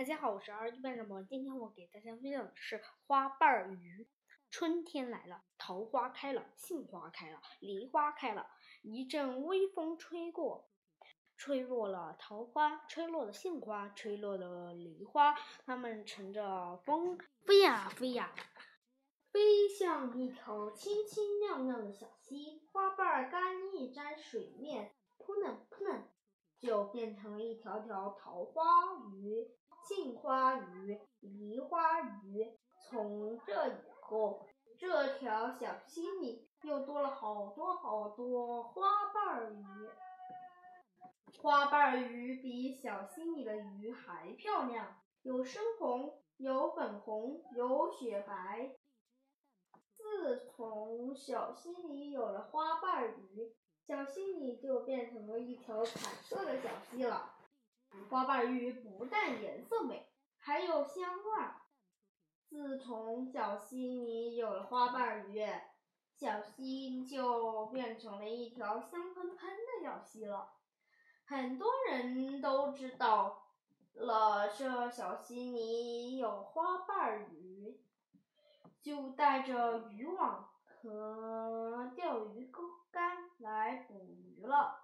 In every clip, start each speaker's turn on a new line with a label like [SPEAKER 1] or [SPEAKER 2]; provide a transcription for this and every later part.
[SPEAKER 1] 大家好，我是二一班主播。今天我给大家分享的是花瓣鱼。春天来了，桃花开了，杏花开了，梨花开了。一阵微风吹过，吹落了桃花，吹落了杏花，吹落了梨花。它们乘着风飞呀飞呀，飞向一条清清亮亮的小溪。花瓣儿刚一沾水面，扑棱扑棱，就变成了一条条桃花鱼。杏花鱼、梨花鱼，从这以后，这条小溪里又多了好多好多花瓣鱼。花瓣鱼比小溪里的鱼还漂亮，有深红，有粉红，有雪白。自从小溪里有了花瓣鱼，小溪里就变成了一条彩色的小溪了。花瓣鱼不但颜色美，还有香味儿。自从小溪里有了花瓣鱼，小溪就变成了一条香喷喷的小溪了。很多人都知道了这小溪里有花瓣鱼，就带着渔网和钓鱼钩竿来捕鱼了。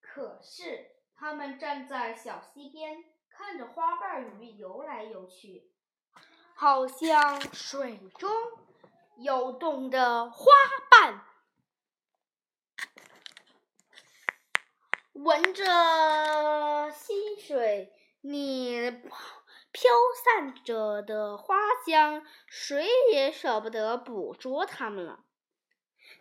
[SPEAKER 1] 可是。他们站在小溪边，看着花瓣鱼游来游去，好像水中游动的花瓣。闻着溪水里飘散着的花香，谁也舍不得捕捉它们了。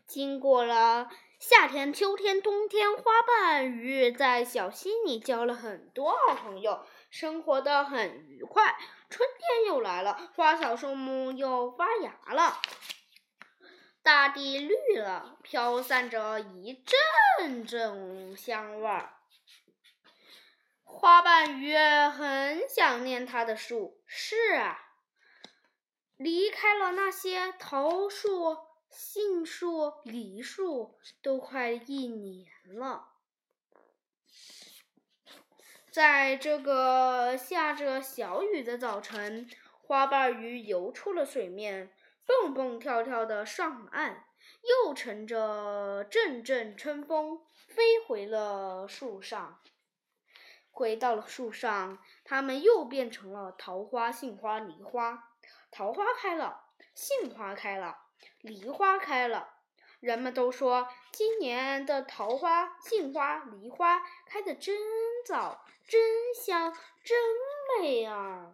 [SPEAKER 1] 经过了。夏天、秋天、冬天，花瓣鱼在小溪里交了很多好朋友，生活的很愉快。春天又来了，花草树木又发芽了，大地绿了，飘散着一阵阵香味儿。花瓣鱼很想念它的树，是啊，离开了那些桃树。杏树、梨树都快一年了，在这个下着小雨的早晨，花瓣鱼游出了水面，蹦蹦跳跳的上岸，又乘着阵阵春风飞回了树上。回到了树上，它们又变成了桃花、杏花、梨花。桃花开了，杏花开了。梨花开了，人们都说今年的桃花、杏花、梨花开得真早，真香，真美啊！